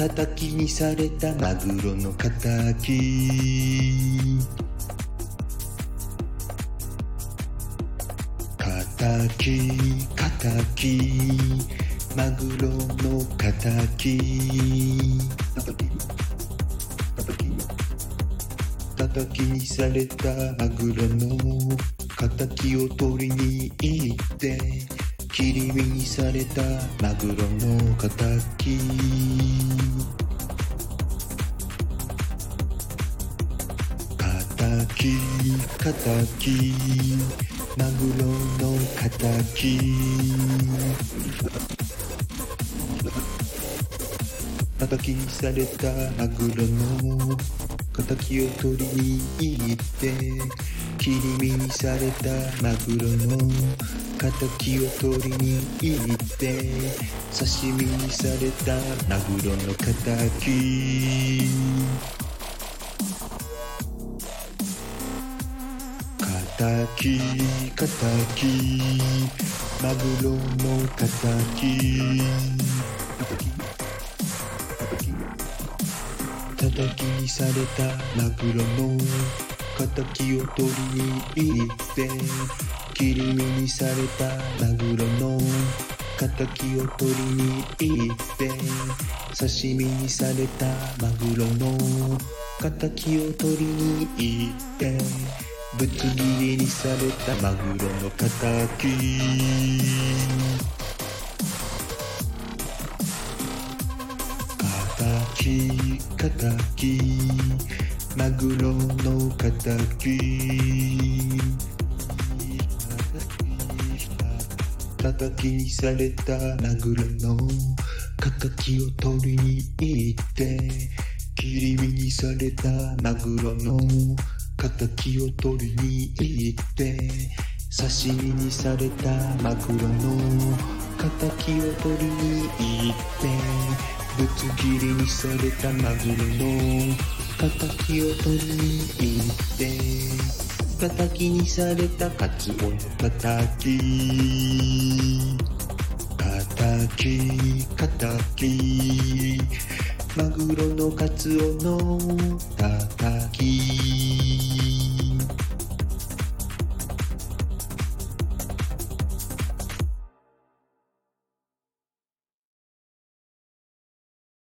叩きにされたマグロの敵敵敵マグロの敵叩きにされたマグロの敵を取りに行って。切り身にされたマグロの敵。敵敵。マグロの敵。叩きにされたマグロの敵を取りに行って切り身にされたマグロの敵を取りに行って刺身にされたマグロの敵。敵敵。マグロの敵。叩きにされたマグロの敵を取りに行って切り身にされたマグロの敵を取りに行って刺身にされたマグロの敵。を取りに行ってぶつ切りにされたマグロの敵敵敵マグロの敵。叩きにされたマグロの敵を取りに行って切り身にされたマグロの敵を取りに行って刺身にされたマグロの敵を取りに行ってぶつ切りにされたマグロの敵を取りに行って叩にされたカツオの叩叩叩マグロのカツオの叩き。